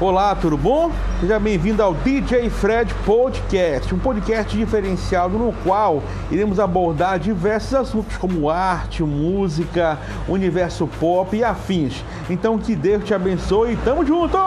Olá, tudo bom? Seja bem-vindo ao DJ Fred Podcast, um podcast diferenciado no qual iremos abordar diversos assuntos como arte, música, universo pop e afins. Então que Deus te abençoe e tamo junto!